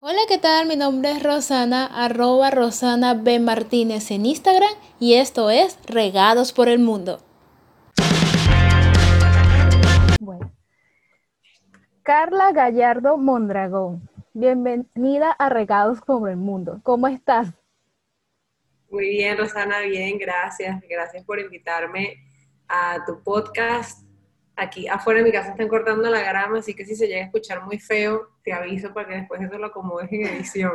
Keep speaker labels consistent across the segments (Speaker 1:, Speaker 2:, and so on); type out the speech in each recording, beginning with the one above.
Speaker 1: Hola, ¿qué tal? Mi nombre es Rosana, arroba Rosana B. Martínez en Instagram y esto es Regados por el Mundo.
Speaker 2: Bueno. Carla Gallardo Mondragón, bienvenida a Regados por el Mundo. ¿Cómo estás?
Speaker 3: Muy bien, Rosana, bien, gracias. Gracias por invitarme a tu podcast Aquí afuera de mi casa están cortando la grama, así que si se llega a escuchar muy feo, te aviso para que después eso lo acomodes en edición.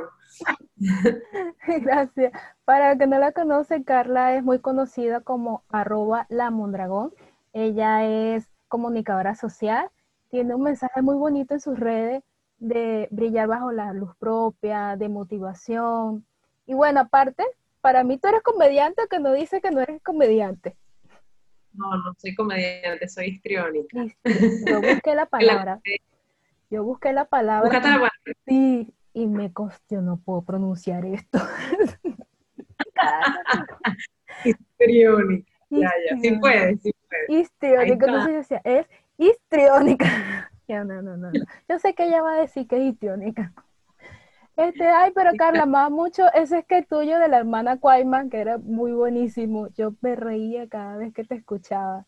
Speaker 2: Gracias. Para el que no la conoce, Carla es muy conocida como arroba la Mondragón. Ella es comunicadora social, tiene un mensaje muy bonito en sus redes de brillar bajo la luz propia, de motivación. Y bueno, aparte, para mí tú eres comediante, que no dice que no eres comediante.
Speaker 3: No, no soy comediante, soy histriónica.
Speaker 2: Yo busqué la palabra. Yo busqué la palabra.
Speaker 3: la
Speaker 2: Sí, y me costó, no puedo pronunciar esto.
Speaker 3: histriónica. Ya, ya, sí puede, sí puede.
Speaker 2: Histriónica, no sé si decía, es histriónica. no, no, no, no. Yo sé que ella va a decir que es histriónica. Este, ay, pero Carla, más mucho ese es que tuyo de la hermana Cuayman, que era muy buenísimo. Yo me reía cada vez que te escuchaba.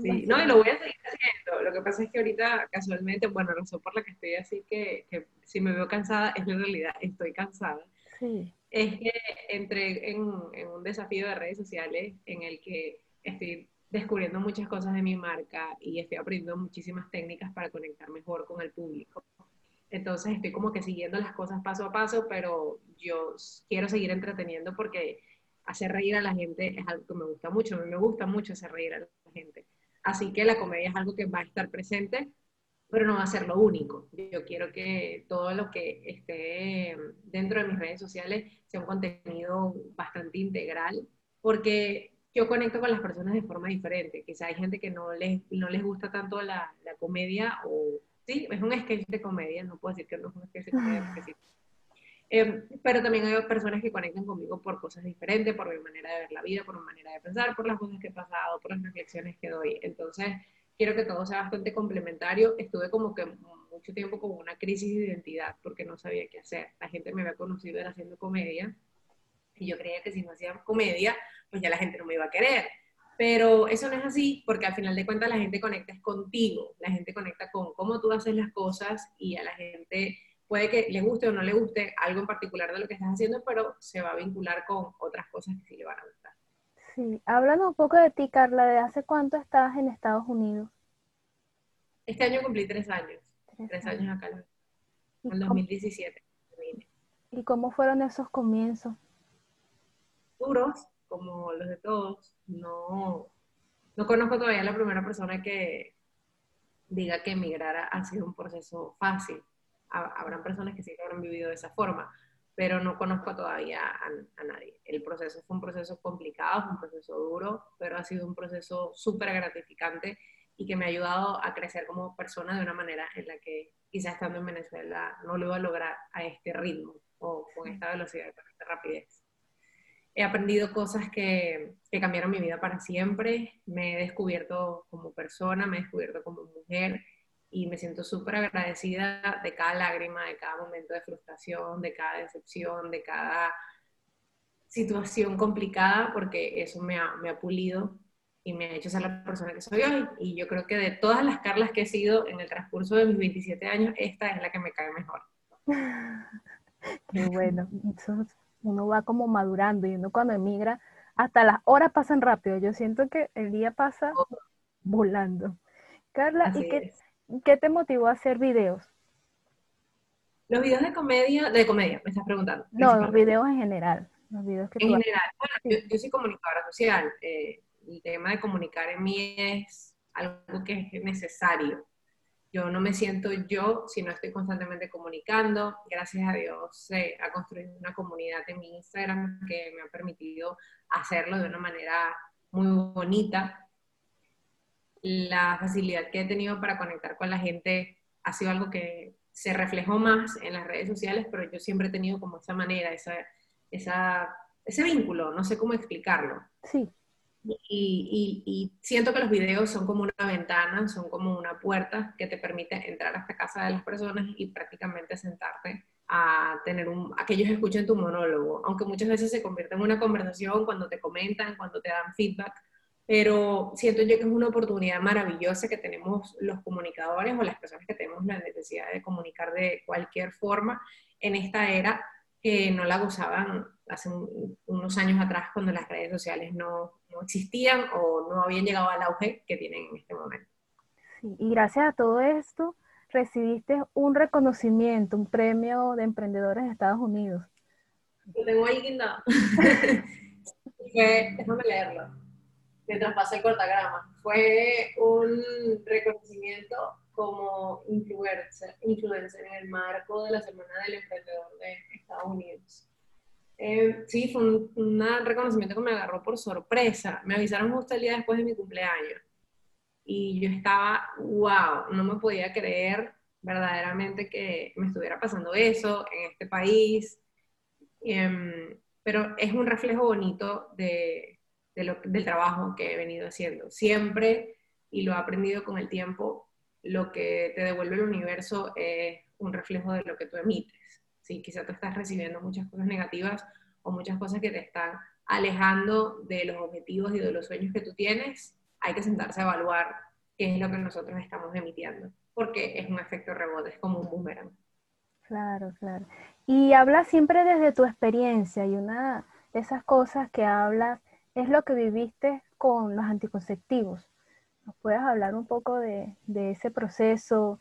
Speaker 3: Sí, no, y lo voy a seguir haciendo. Lo que pasa es que ahorita, casualmente, bueno, la razón por la que estoy así, que, que si me veo cansada, es la realidad, estoy cansada.
Speaker 2: Sí.
Speaker 3: Es que entré en, en un desafío de redes sociales en el que estoy descubriendo muchas cosas de mi marca y estoy aprendiendo muchísimas técnicas para conectar mejor con el público. Entonces estoy como que siguiendo las cosas paso a paso, pero yo quiero seguir entreteniendo porque hacer reír a la gente es algo que me gusta mucho. A mí me gusta mucho hacer reír a la gente. Así que la comedia es algo que va a estar presente, pero no va a ser lo único. Yo quiero que todo lo que esté dentro de mis redes sociales sea un contenido bastante integral, porque yo conecto con las personas de forma diferente. Quizá hay gente que no les, no les gusta tanto la, la comedia o sí, es un sketch de comedia, no puedo decir que no es un sketch de comedia porque sí. Em, pero también hay personas que conectan conmigo por cosas diferentes, por mi manera de ver la vida, por mi manera de pensar, por las cosas que he pasado, por las reflexiones que doy. Entonces, quiero que todo sea bastante complementario. Estuve como que mucho tiempo con una crisis de identidad porque no sabía qué hacer. La gente me había conocido era haciendo comedia y yo creía que si no hacía comedia, pues ya la gente no me iba a querer. Pero eso no es así porque al final de cuentas la gente conecta contigo, la gente conecta con cómo tú haces las cosas y a la gente puede que le guste o no le guste algo en particular de lo que estás haciendo, pero se va a vincular con otras cosas que sí le van a gustar.
Speaker 2: Sí, háblanos un poco de ti, Carla, ¿de hace cuánto estás en Estados Unidos?
Speaker 3: Este año cumplí tres años, tres, años. acá, en el 2017.
Speaker 2: ¿Y cómo fueron esos comienzos?
Speaker 3: Duros, como los de todos, no, no conozco todavía la primera persona que diga que emigrar ha sido un proceso fácil. Habrán personas que sí lo habrán vivido de esa forma, pero no conozco todavía a, nadie. El proceso fue un proceso complicado, fue un proceso duro, pero ha sido un proceso súper gratificante y que me ha ayudado a crecer como persona de una manera en la que quizás estando en Venezuela no lo iba a lograr a este ritmo o con esta velocidad, con esta rapidez he aprendido cosas que, que, cambiaron mi vida para siempre, me he descubierto como persona, me he descubierto como mujer y me siento súper agradecida de cada lágrima, de cada momento de frustración, de cada decepción, de cada situación complicada, porque eso me ha, me ha pulido y me ha hecho ser la persona que soy hoy. Y yo creo que de todas las Carlas que he sido en el transcurso de mis 27 años, esta es la que me cae mejor.
Speaker 2: Qué bueno uno va como madurando y uno cuando emigra, hasta las horas pasan rápido. Yo siento que el día pasa volando. Carla, ¿y qué, te motivó a hacer videos?
Speaker 3: Los videos de comedia, de comedia, me estás preguntando.
Speaker 2: No, los videos en general. Los videos que
Speaker 3: en general, bueno, yo, soy comunicadora social. Eh, el tema de comunicar en mí es algo que es necesario. Yo no me siento yo si no estoy constantemente comunicando. Gracias a Dios se ha construido una comunidad en mi Instagram que me ha permitido hacerlo de una manera muy bonita. La facilidad que he tenido para conectar con la gente ha sido algo que se reflejó más en las redes sociales, pero yo siempre he tenido como esa manera, esa, ese vínculo, no sé cómo explicarlo.
Speaker 2: Sí.
Speaker 3: Y, y, siento que los videos son como una ventana, son como una puerta que te permite entrar a esta casa de las personas y prácticamente sentarte a tener un, a que ellos escuchen tu monólogo, aunque muchas veces se convierte en una conversación cuando te comentan, cuando te dan feedback, pero siento yo que es una oportunidad maravillosa que tenemos los comunicadores o las personas que tenemos la necesidad de comunicar de cualquier forma en esta era que no la gozaban hace unos años atrás cuando las redes sociales no, no, existían o no habían llegado al auge que tienen en este momento.
Speaker 2: y gracias a todo esto recibiste un reconocimiento, un premio de emprendedores de Estados Unidos.
Speaker 3: Lo tengo ahí guindado. déjame leerlo, mientras pasa el cortagrama. Fue un reconocimiento como influencer, influencer en el marco de la Semana del Emprendedor de Estados Unidos. Eh, sí, fue un, reconocimiento que me agarró por sorpresa. Me avisaron justo el día después de mi cumpleaños. Y yo estaba, wow, no me podía creer verdaderamente que me estuviera pasando eso en este país. Em, pero es un reflejo bonito de, de lo, del trabajo que he venido haciendo. Siempre, y lo he aprendido con el tiempo, lo que te devuelve el universo es un reflejo de lo que tú emites. ¿sí? Quizá tú estás recibiendo muchas cosas negativas o muchas cosas que te están alejando de los objetivos y de los sueños que tú tienes, hay que sentarse a evaluar qué es lo que nosotros estamos emitiendo, porque es un efecto rebote, es como un boomerang.
Speaker 2: Claro, claro. Y hablas siempre desde tu experiencia y una de esas cosas que hablas es lo que viviste con los anticonceptivos. ¿Nos puedes hablar un poco de, ese proceso?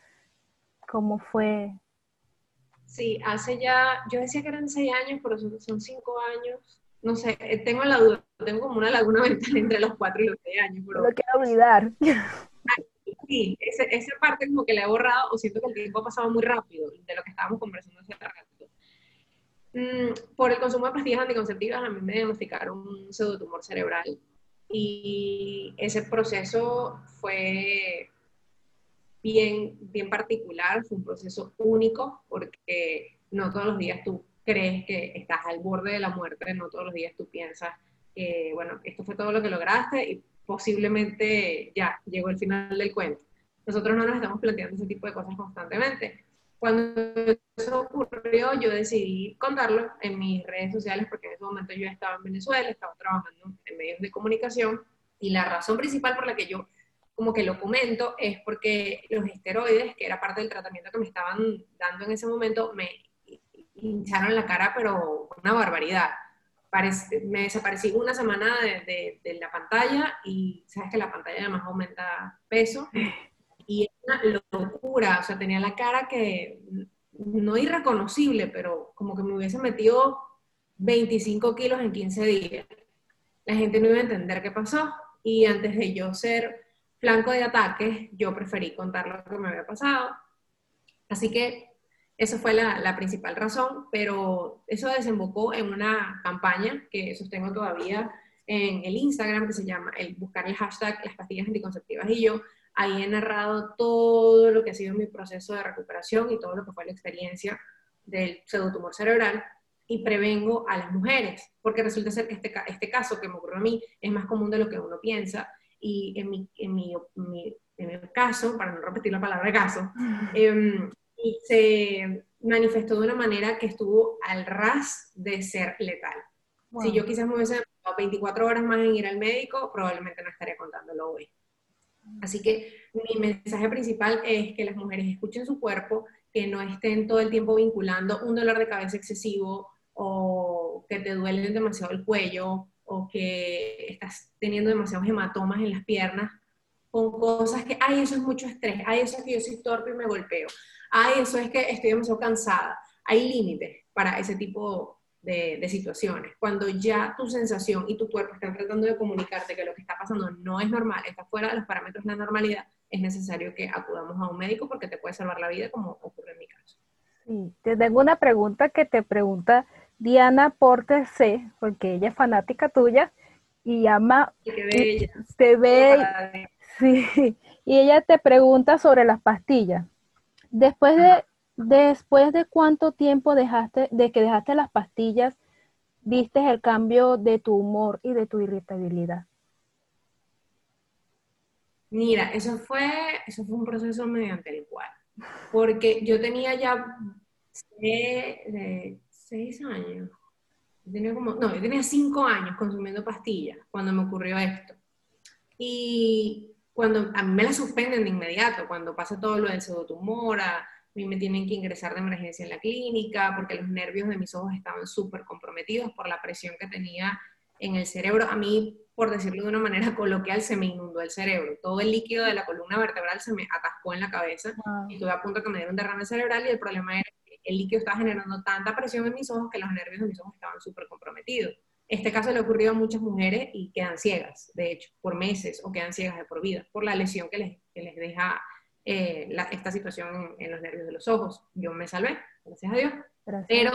Speaker 2: ¿Cómo fue?
Speaker 3: Sí, hace ya, yo decía que eran seis años, pero son, cinco años. No sé, eh, tengo la duda, tengo como una laguna mental entre los cuatro y los seis años.
Speaker 2: Pero... Lo quiero olvidar.
Speaker 3: Sí, esa parte como que la he borrado o siento que el tiempo ha pasado muy rápido de lo que estábamos conversando hace rato. Mm, por el consumo de pastillas anticonceptivas a mí me diagnosticaron un pseudotumor cerebral y ese proceso fue bien, bien particular, fue un proceso único porque no todos los días tú crees que estás al borde de la muerte, no todos los días tú piensas que, bueno, esto fue todo lo que lograste y posiblemente ya llegó el final del cuento. Nosotros no nos estamos planteando ese tipo de cosas constantemente. Cuando eso ocurrió, yo decidí contarlo en mis redes sociales porque en ese momento yo estaba en Venezuela, estaba trabajando medios de comunicación y la razón principal por la que yo como que lo comento es porque los esteroides, que era parte del tratamiento que me estaban dando en ese momento, me hincharon la cara, pero una barbaridad. me desaparecí una semana de, de, la pantalla y sabes que la pantalla además aumenta peso y es una locura, o sea, tenía la cara que no irreconocible, pero como que me hubiese metido 25 kilos en 15 días. La gente no iba a entender qué pasó. Y antes de yo ser flanco de ataques, yo preferí contar lo que me había pasado. Así que eso fue la, la, principal razón, pero eso desembocó en una campaña que sostengo todavía en el Instagram que se llama el buscar el hashtag las pastillas anticonceptivas. Y yo Ahí he narrado todo lo que ha sido mi proceso de recuperación y todo lo que fue la experiencia del pseudotumor cerebral y prevengo a las mujeres, porque resulta ser que este, este caso que me ocurrió a mí es más común de lo que uno piensa y en mi, en mi, en mi caso, para no repetir la palabra caso, eh, se manifestó de una manera que estuvo al ras de ser letal. Si yo quizás me hubiese 24 horas más en ir al médico, probablemente no estaría contándolo hoy. Así que mi mensaje principal es que las mujeres escuchen su cuerpo, que no estén todo el tiempo vinculando un dolor de cabeza excesivo o que te duele demasiado el cuello o que estás teniendo demasiados hematomas en las piernas con cosas que, ay, eso es mucho estrés, ay, eso es que yo soy torpe y me golpeo, ay, eso es que estoy demasiado cansada. Hay límites para ese tipo de, situaciones. Cuando ya tu sensación y tu cuerpo están tratando de comunicarte que lo que está pasando no es normal, está fuera de los parámetros de la normalidad, es necesario que acudamos a un médico porque te puede salvar la vida, como ocurre en mi caso.
Speaker 2: Sí, te tengo una pregunta que te pregunta Diana Porte C, porque ella es fanática tuya y ama.
Speaker 3: Y
Speaker 2: Te ve. Sí, y ella te pregunta sobre las pastillas. Después de, Después de cuánto tiempo dejaste, de que dejaste las pastillas, viste el cambio de tu humor y de tu irritabilidad.
Speaker 3: Mira, eso fue, eso fue un proceso mediante el cual, porque yo tenía ya seis años, tenía como, no, yo tenía cinco años consumiendo pastillas cuando me ocurrió esto. Y cuando a mí me la suspenden de inmediato, cuando pasa todo lo del pseudotumor, a mí me tienen que ingresar de emergencia en la clínica porque los nervios de mis ojos estaban súper comprometidos por la presión que tenía en el cerebro. A mí, por decirlo de una manera coloquial, se me inundó el cerebro. Todo el líquido de la columna vertebral se me atascó en la cabeza y estuve a punto de que me diera un derrame cerebral y el problema era el líquido estaba generando tanta presión en mis ojos que los nervios de mis ojos estaban súper comprometidos. Este caso le ocurrió a muchas mujeres y quedan ciegas, de hecho, por meses o quedan ciegas de por vida, por la lesión que les, que les deja eh, esta situación en, los nervios de los ojos. Yo me salvé, gracias a Dios. Pero,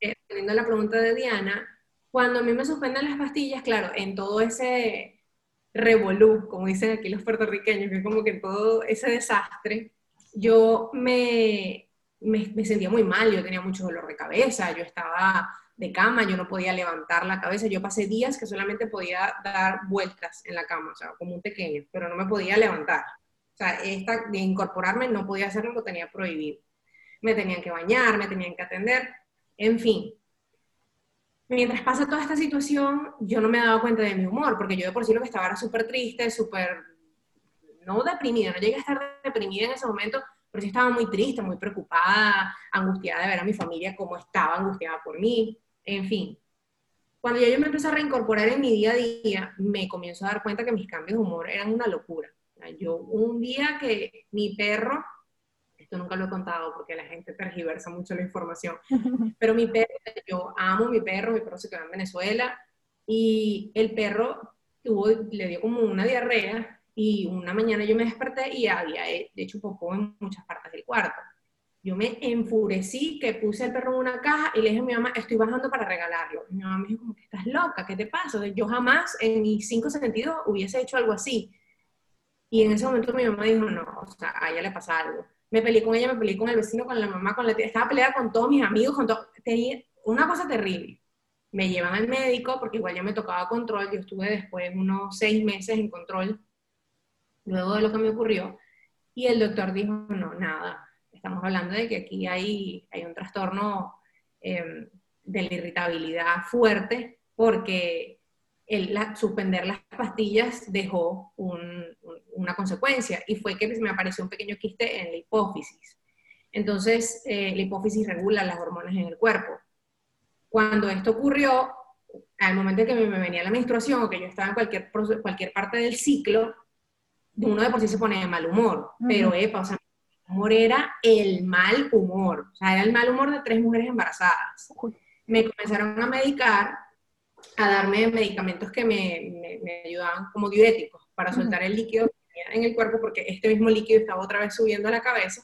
Speaker 3: eh, respondiendo a la pregunta de Diana, cuando a mí me suspenden las pastillas, claro, en todo ese revolú, como dicen aquí los puertorriqueños, que es como que todo ese desastre, yo me, me, sentía muy mal, yo tenía mucho dolor de cabeza, yo estaba de cama, yo no podía levantar la cabeza, yo pasé días que solamente podía dar vueltas en la cama, o sea, como un pequeño, pero no me podía levantar. O sea, esta, de incorporarme no podía hacerlo, lo tenía prohibido. Me tenían que bañar, me tenían que atender, en fin, mientras pasa toda esta situación, yo no me daba cuenta de mi humor, porque yo de por sí lo que estaba era súper triste, súper, no deprimida, no llegué a estar deprimida en ese momento, pero sí estaba muy triste, muy preocupada, angustiada de ver a mi familia cómo estaba angustiada por mí, en fin. Cuando ya yo me empecé a reincorporar en mi día a día, me comienzo a dar cuenta que mis cambios de humor eran una locura. Yo un día que mi perro esto nunca lo he contado porque la gente tergiversa mucho la información, pero mi perro, yo amo mi perro, mi perro se quedó en Venezuela y el perro tuvo, le dio como una diarrea y una mañana yo me desperté y había hecho popó en muchas partes del cuarto. Yo me enfurecí que puse el perro en una caja y le dije a mi mamá, estoy bajando para regalarlo. mi mamá me dijo, como que estás loca, ¿qué te pasa? Yo jamás en mis cinco sentidos hubiese hecho algo así. Y en ese momento mi mamá dijo, no, o sea, a ella le pasa algo me peleé con ella, me peleé con el vecino, con la mamá, con la tía, estaba peleada con todos mis amigos, con todo, tenía una cosa terrible. Me llevan al médico porque igual ya me tocaba control, yo estuve después unos seis meses en control, luego de lo que me ocurrió, y el doctor dijo, no, nada, estamos hablando de que aquí hay, hay un trastorno em, de la irritabilidad fuerte porque el suspender las pastillas dejó una consecuencia y fue que me apareció un pequeño quiste en la hipófisis. Entonces, eh, la hipófisis regula las hormonas en el cuerpo. Cuando esto ocurrió, al momento en que me, venía la menstruación o que yo estaba en cualquier, cualquier parte del ciclo, uno de por sí se pone de mal humor, pero epa, o sea, el humor era el mal humor, o sea, era el mal humor de tres mujeres embarazadas. Me comenzaron a medicar a darme medicamentos que me, me, ayudaban como diuréticos para soltar el líquido en el cuerpo porque este mismo líquido estaba otra vez subiendo a la cabeza.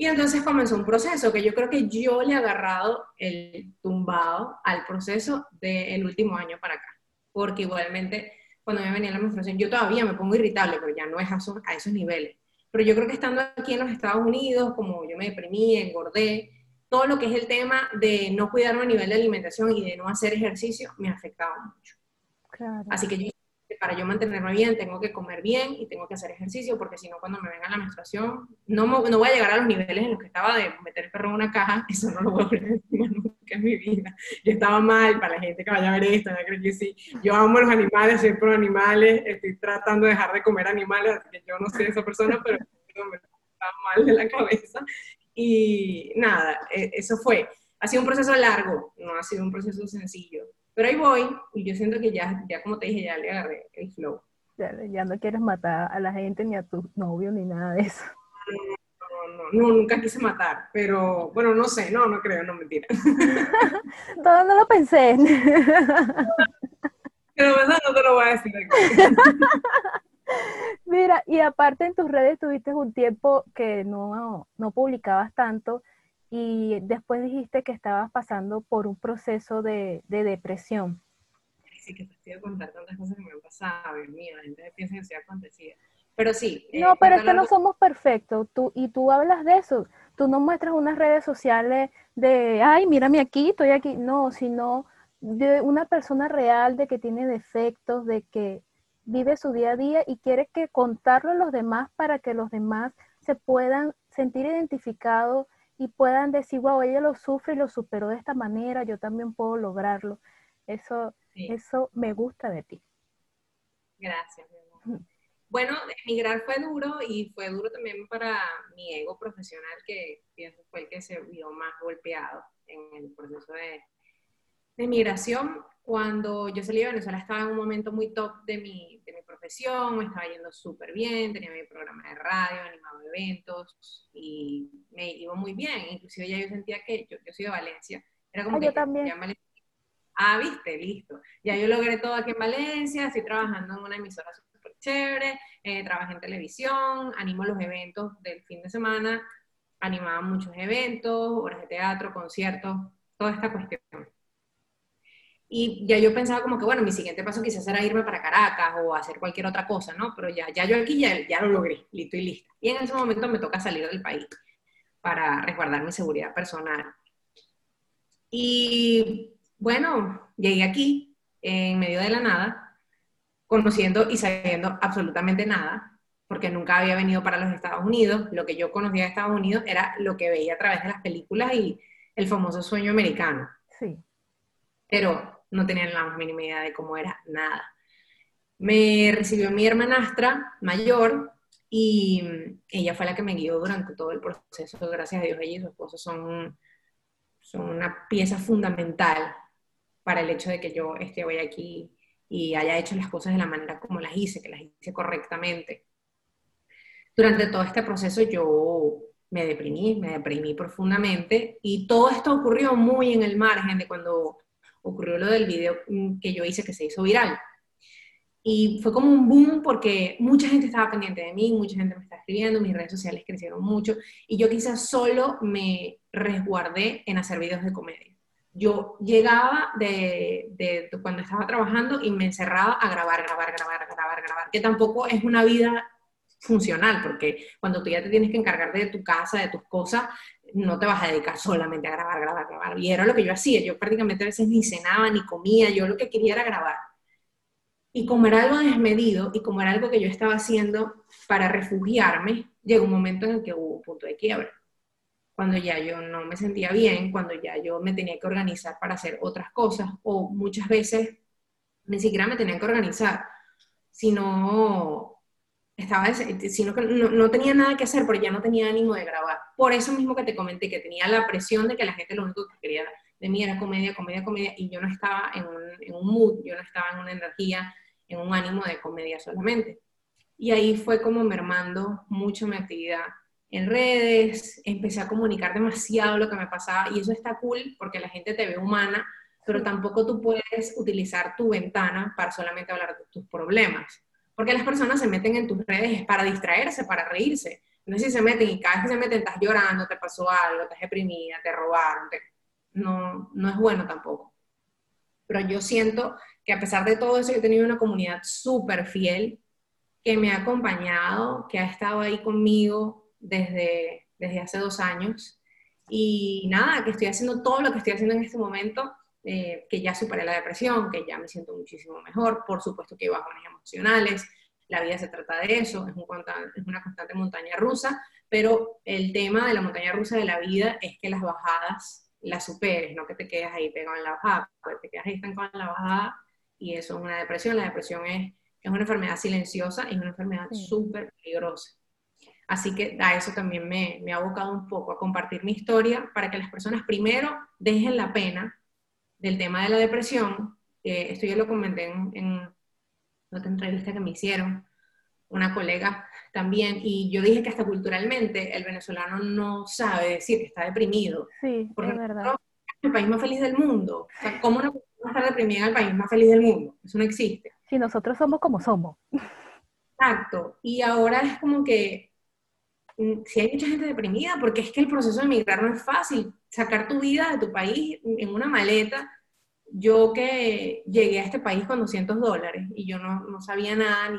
Speaker 3: Y entonces comenzó un proceso que yo creo que yo le he agarrado el tumbado al proceso del último año para acá. Porque igualmente cuando me venía la menstruación, yo todavía me pongo irritable, pero ya no es a esos, a esos niveles. Pero yo creo que estando aquí en los Estados Unidos, como yo me deprimí, engordé, todo lo que es el tema de no cuidarme a nivel de alimentación y de no hacer ejercicio me afectaba mucho. Así que para yo mantenerme bien tengo que comer bien y tengo que hacer ejercicio porque si no cuando me venga la menstruación no, no voy a llegar a los niveles en los que estaba de meter el perro en una caja, eso no lo voy a ver nunca en mi vida. Yo estaba mal para la gente que vaya a ver esto, yo creo que sí. Yo amo los animales, soy pro animales, estoy tratando de dejar de comer animales, así que yo no soy esa persona, pero me está mal de la cabeza y nada, e, eso fue. Ha sido un proceso largo, no ha sido un proceso sencillo. Pero ahí voy y yo siento que ya, ya como te dije, ya le agarré el flow.
Speaker 2: Ya, no quieres matar a la gente, ni a tu novio, ni nada de eso.
Speaker 3: No, no, no, nunca quise matar, pero bueno, no sé, no, no creo, no mentira.
Speaker 2: Todo no lo pensé.
Speaker 3: Pero no te lo voy a decir.
Speaker 2: Mira, y aparte en tus redes tuviste un tiempo que no, no publicabas tanto y después dijiste que estabas pasando por un proceso de, de depresión.
Speaker 3: Sí, que te estoy contar tantas cosas que me han pasado, Dios mío, la gente piensa que soy acontecida. Pero sí.
Speaker 2: Eh, no, pero es que no somos perfectos, tú, y tú hablas de eso. Tú no muestras unas redes sociales de, ay, mírame aquí, estoy aquí. No, sino de una persona real, de que tiene defectos, de que vive su día a día y quiere que contarlo a los demás para que los demás se puedan sentir identificados y puedan decir, wow, ella lo sufre y lo superó de esta manera, yo también puedo lograrlo. Eso, eso me gusta de ti.
Speaker 3: Gracias. Bueno, emigrar fue duro y fue duro también para mi ego profesional, que pienso fue el que se vio más golpeado en el proceso de, de migración. Cuando yo salí de Venezuela estaba en un momento muy top de mi, de mi profesión, me estaba yendo súper bien, tenía mi programa de radio, animado eventos y me iba muy bien. Inclusive ya yo sentía que yo, yo soy de Valencia. Era como
Speaker 2: ah,
Speaker 3: que
Speaker 2: yo también.
Speaker 3: Ah, viste, listo. Ya yo logré todo aquí en Valencia, estoy trabajando en una emisora súper chévere, eh, trabajé en televisión, animo los eventos del fin de semana, animaba muchos eventos, horas de teatro, conciertos, toda esta cuestión. Y ya yo pensaba como que, bueno, mi siguiente paso quizás era irme para Caracas o hacer cualquier otra cosa, ¿no? Pero ya, ya yo aquí ya, ya lo logré, listo y lista. Y en ese momento me toca salir del país para resguardar mi seguridad personal. Y bueno, llegué aquí en medio de la nada, conociendo y sabiendo absolutamente nada, porque nunca había venido para los Estados Unidos. Lo que yo conocía de Estados Unidos era lo que veía a través de las películas y el famoso sueño americano.
Speaker 2: Sí.
Speaker 3: Pero no tenían la mínima idea de cómo era nada. Me recibió mi hermanastra mayor y ella fue la que me guió durante todo el proceso. Gracias a Dios, ella y su esposo son, son una pieza fundamental para el hecho de que yo esté hoy aquí y haya hecho las cosas de la manera como las hice, que las hice correctamente. Durante todo este proceso yo me deprimí, me deprimí profundamente y todo esto ocurrió muy en el margen de cuando ocurrió lo del video que yo hice que se hizo viral. Y fue como un boom porque mucha gente estaba pendiente de mí, mucha gente me está escribiendo, mis redes sociales crecieron mucho y yo quizás solo me resguardé en hacer videos de comedia. Yo llegaba de, de, cuando estaba trabajando y me encerraba a grabar, grabar, grabar, grabar, grabar, que tampoco es una vida funcional, porque cuando tú ya te tienes que encargar de tu casa, de tus cosas, no te vas a dedicar solamente a grabar, grabar, grabar. Y era lo que yo hacía. Yo prácticamente a veces ni cenaba, ni comía. Yo lo que quería era grabar. Y como era algo desmedido y como era algo que yo estaba haciendo para refugiarme, llegó un momento en el que hubo un punto de quiebra. Cuando ya yo no me sentía bien, cuando ya yo me tenía que organizar para hacer otras cosas, o muchas veces ni siquiera me tenía que organizar, sino estaba, sino que no, no, tenía nada que hacer porque ya no tenía ánimo de grabar. Por eso mismo que te comenté, que tenía la presión de que la gente lo único que quería de mí era comedia, comedia, comedia, y yo no estaba en un, en un mood, yo no estaba en una energía, en un ánimo de comedia solamente. Y ahí fue como mermando mucho mi actividad en redes, empecé a comunicar demasiado lo que me pasaba, y eso está cool porque la gente te ve humana, pero tampoco tú puedes utilizar tu ventana para solamente hablar de tus problemas porque las personas se meten en tus redes para distraerse, para reírse. No sé si se meten y cada vez que se meten estás llorando, te pasó algo, estás deprimida, te robaron. No, no es bueno tampoco. Pero yo siento que a pesar de todo eso, he tenido una comunidad súper fiel que me ha acompañado, que ha estado ahí conmigo desde, desde hace dos años. Y nada, que estoy haciendo todo lo que estoy haciendo en este momento eh, que ya superé la depresión, que ya me siento muchísimo mejor, por supuesto que hay bajones emocionales, la vida se trata de eso, es, un, es una constante montaña rusa, pero el tema de la montaña rusa de la vida es que las bajadas las superes, no que te quedes ahí pegado en la bajada, porque te quedas ahí estancado en la bajada y eso es una depresión, la depresión es, es una enfermedad silenciosa y es una enfermedad súper peligrosa. Así que a eso también me, me ha abocado un poco, a compartir mi historia para que las personas primero dejen la pena del tema de la depresión, esto yo lo comenté en, otra entrevista que me hicieron, una colega también, y yo dije que hasta culturalmente el venezolano no sabe decir que está deprimido.
Speaker 2: Sí,
Speaker 3: porque
Speaker 2: es verdad.
Speaker 3: El país más feliz del mundo. O sea, ¿cómo una persona va a estar deprimida en el país más feliz del mundo? Eso no existe.
Speaker 2: Sí, nosotros somos como somos.
Speaker 3: Exacto. Y ahora es como que si hay mucha gente deprimida, porque es que el proceso de emigrar no es fácil sacar tu vida de tu país en una maleta. Yo que llegué a este país con 200 dólares y yo no, no sabía nada,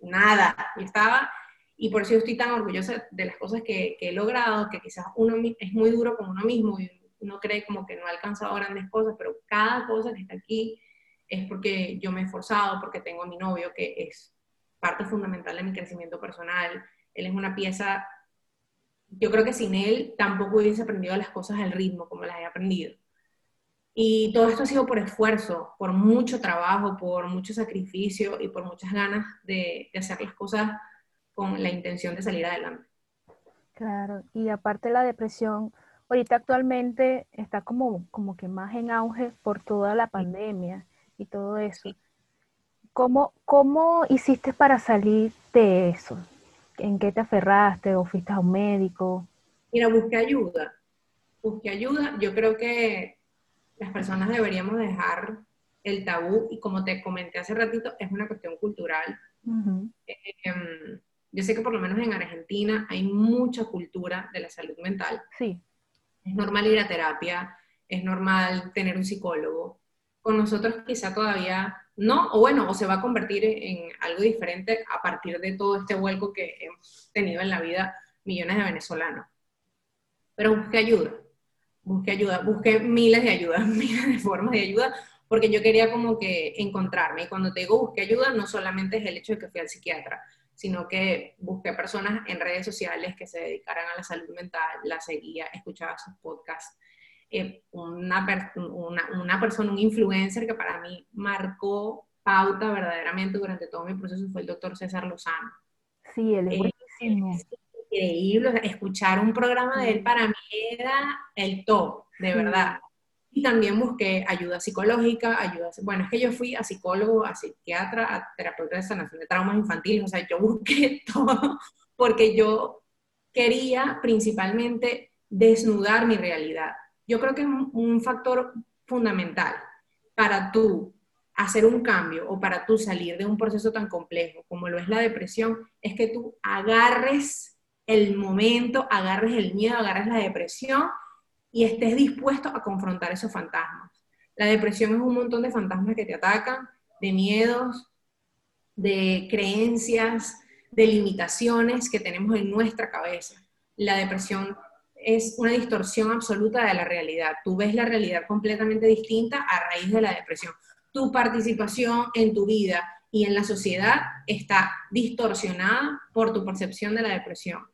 Speaker 3: ni, nada. Estaba, y por eso yo estoy tan orgullosa de las cosas que, que, he logrado, que quizás uno es muy duro con uno mismo y uno cree como que no ha alcanzado grandes cosas, pero cada cosa que está aquí es porque yo me he esforzado, porque tengo a mi novio que es parte fundamental de mi crecimiento personal. Él es una pieza, yo creo que sin él tampoco hubiese aprendido las cosas al ritmo como las he aprendido. Y todo esto ha sido por esfuerzo, por mucho trabajo, por mucho sacrificio y por muchas ganas de, de hacer las cosas con la intención de salir adelante.
Speaker 2: Claro, y aparte la depresión, ahorita actualmente está como, como que más en auge por toda la pandemia y todo eso. ¿Cómo, ¿Cómo hiciste para salir de eso? ¿En qué te aferraste o fuiste a un médico?
Speaker 3: Mira, busqué ayuda. Busqué ayuda. Yo creo que las personas deberíamos dejar el tabú y como te comenté hace ratito, es una cuestión cultural. Em, yo sé que por lo menos en Argentina hay mucha cultura de la salud mental.
Speaker 2: Sí.
Speaker 3: Es normal ir a terapia, es normal tener un psicólogo. Con nosotros quizá todavía no, o bueno, o se va a convertir en algo diferente a partir de todo este vuelco que hemos tenido en la vida millones de venezolanos. Pero busque ayuda busqué ayuda, busqué miles de ayudas, miles de formas de ayuda, porque yo quería como que encontrarme. Y cuando te digo busqué ayuda, no solamente es el hecho de que fui al psiquiatra, sino que busqué personas en redes sociales que se dedicaran a la salud mental, la seguía, escuchaba sus podcasts. Eh, una, una, una, persona, un influencer que para mí marcó pauta verdaderamente durante todo mi proceso fue el doctor César Lozano.
Speaker 2: Sí, él es eh, buenísimo
Speaker 3: increíble. escuchar un programa de él para mí era el top, de verdad. Y también busqué ayuda psicológica, ayuda, bueno, es que yo fui a psicólogo, a psiquiatra, a terapeuta de sanación de traumas infantiles, o sea, yo busqué todo porque yo quería principalmente desnudar mi realidad. Yo creo que es un factor fundamental para tú hacer un cambio o para tú salir de un proceso tan complejo como lo es la depresión, es que tú agarres el momento, agarres el miedo, agarres la depresión y estés dispuesto a confrontar esos fantasmas. La depresión es un montón de fantasmas que te atacan, de miedos, de creencias, de limitaciones que tenemos en nuestra cabeza. La depresión es una distorsión absoluta de la realidad. Tú ves la realidad completamente distinta a raíz de la depresión. Tu participación en tu vida y en la sociedad está distorsionada por tu percepción de la depresión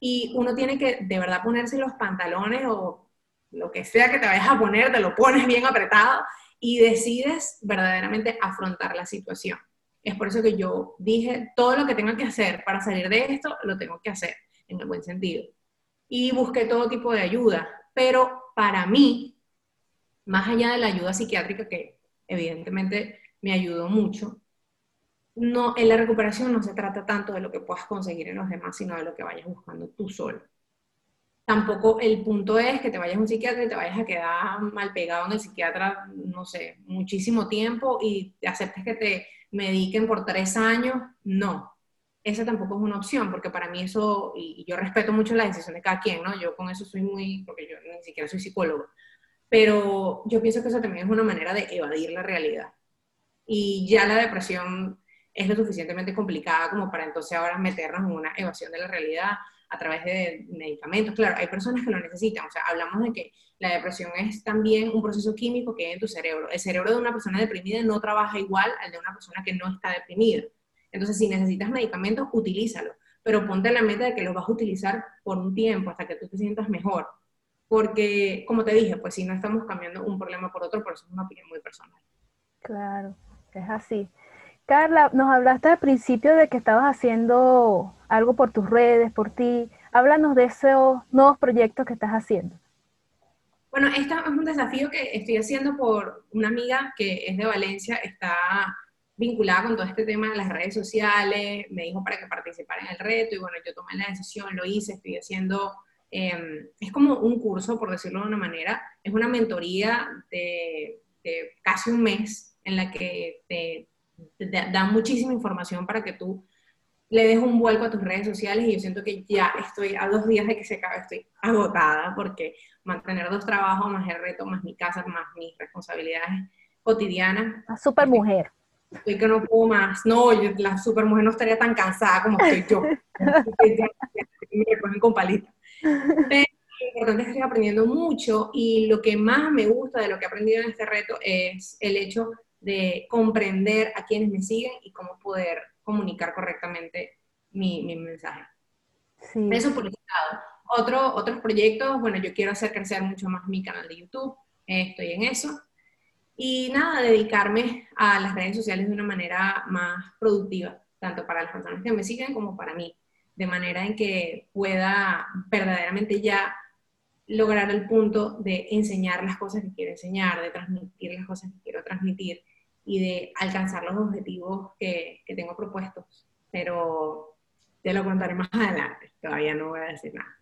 Speaker 3: y uno tiene que de verdad ponerse los pantalones o lo que sea que te vayas a poner, te lo pones bien apretado y decides verdaderamente afrontar la situación. Es por eso que yo dije, todo lo que tenga que hacer para salir de esto, lo tengo que hacer, en el buen sentido. Y busqué todo tipo de ayuda, pero para mí, más allá de la ayuda psiquiátrica, que evidentemente me ayudó mucho, no, en la recuperación no se trata tanto de lo que puedas conseguir en los demás, sino de lo que vayas buscando tú solo. Tampoco el punto es que te vayas a un psiquiatra y te vayas a quedar mal pegado en el psiquiatra, no sé, muchísimo tiempo y aceptes que te mediquen por tres años. No, esa tampoco es una opción, porque para mí eso, y yo respeto mucho la decisión de cada quien, ¿no? Yo con eso soy muy, porque yo ni siquiera soy psicólogo, pero yo pienso que eso también es una manera de evadir la realidad. Y ya la depresión es lo suficientemente complicada como para entonces ahora meternos en una evasión de la realidad a través de medicamentos. Claro, hay personas que lo necesitan, o sea, hablamos de que la depresión es también un proceso químico que hay en tu cerebro. El cerebro de una persona deprimida no trabaja igual al de una persona que no está deprimida. Entonces, si necesitas medicamentos, utilízalo, pero ponte en la meta de que los vas a utilizar por un tiempo hasta que tú te sientas mejor. Porque, como te dije, pues si no estamos cambiando un problema por otro, por eso es una opinión muy personal.
Speaker 2: Claro, es así. Carla, nos hablaste al principio de que estabas haciendo algo por tus redes, por ti. Háblanos de esos nuevos proyectos que estás haciendo.
Speaker 3: Bueno, este es un desafío que estoy haciendo por una amiga que es de Valencia, está vinculada con todo este tema de las redes sociales, me dijo para que participara en el reto y bueno, yo tomé la decisión, lo hice, estoy haciendo, em, es como un curso, por decirlo de una manera, es una mentoría de, casi un mes en la que te da muchísima información para que tú le des un vuelco a tus redes sociales y yo siento que ya estoy a dos días de que se acabe, estoy agotada porque mantener dos trabajos, más el reto, más mi casa, más mis responsabilidades cotidianas.
Speaker 2: Super mujer.
Speaker 3: Estoy que no puedo más. No, la super mujer no estaría tan cansada como estoy yo. me recogen con palitas. Pero lo importante es que estoy aprendiendo mucho y lo que más me gusta de lo que he aprendido en este reto es el hecho de comprender a quienes me siguen y cómo poder comunicar correctamente mi, mi mensaje.
Speaker 2: Sí.
Speaker 3: Eso por ese lado. Otro, otros proyectos, bueno, yo quiero hacer crecer mucho más mi canal de YouTube, estoy en eso. Y nada, dedicarme a las redes sociales de una manera más productiva, tanto para las personas que me siguen como para mí, de manera en que pueda verdaderamente ya lograr el punto de enseñar las cosas que quiero enseñar, de transmitir las cosas que quiero transmitir y de alcanzar los objetivos que, que tengo propuestos. Pero te lo contaré más adelante, todavía no voy a decir nada.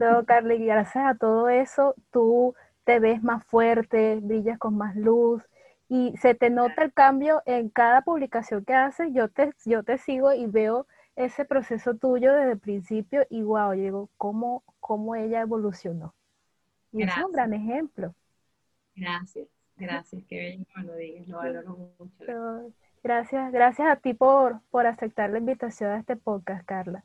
Speaker 2: No, Carly, gracias a todo eso, tú te ves más fuerte, brillas con más luz y se te nota el cambio en cada publicación que haces. Yo te, yo te sigo y veo ese proceso tuyo desde el principio y wow, digo, cómo, cómo ella evolucionó. Y es un gran ejemplo.
Speaker 3: Gracias, gracias, qué bello me lo digas, lo valoro mucho.
Speaker 2: Gracias, gracias a ti por, por aceptar la invitación a este podcast, Carla.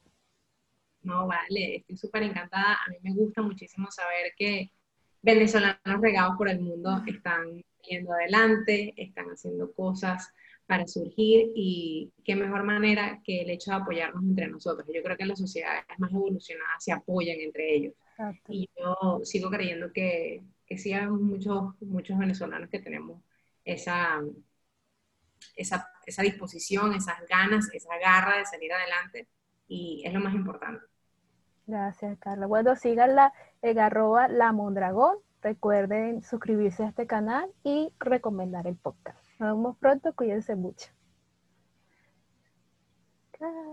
Speaker 3: No, vale, estoy súper encantada. A mí me gusta muchísimo saber que venezolanos regados por el mundo están yendo adelante, están haciendo cosas para surgir y qué mejor manera que el hecho de apoyarnos entre nosotros. Yo creo que las sociedades más evolucionadas se apoyan entre ellos. Y yo sigo creyendo que, que sí hay muchos, muchos venezolanos que tenemos esa, esa, esa disposición, esas ganas, esa garra de salir adelante y es lo más importante.
Speaker 2: Gracias, Carla. Bueno, síganla en la Mondragón. Recuerden suscribirse a este canal y recomendar el podcast. Nos vemos pronto, cuídense mucho. Bye.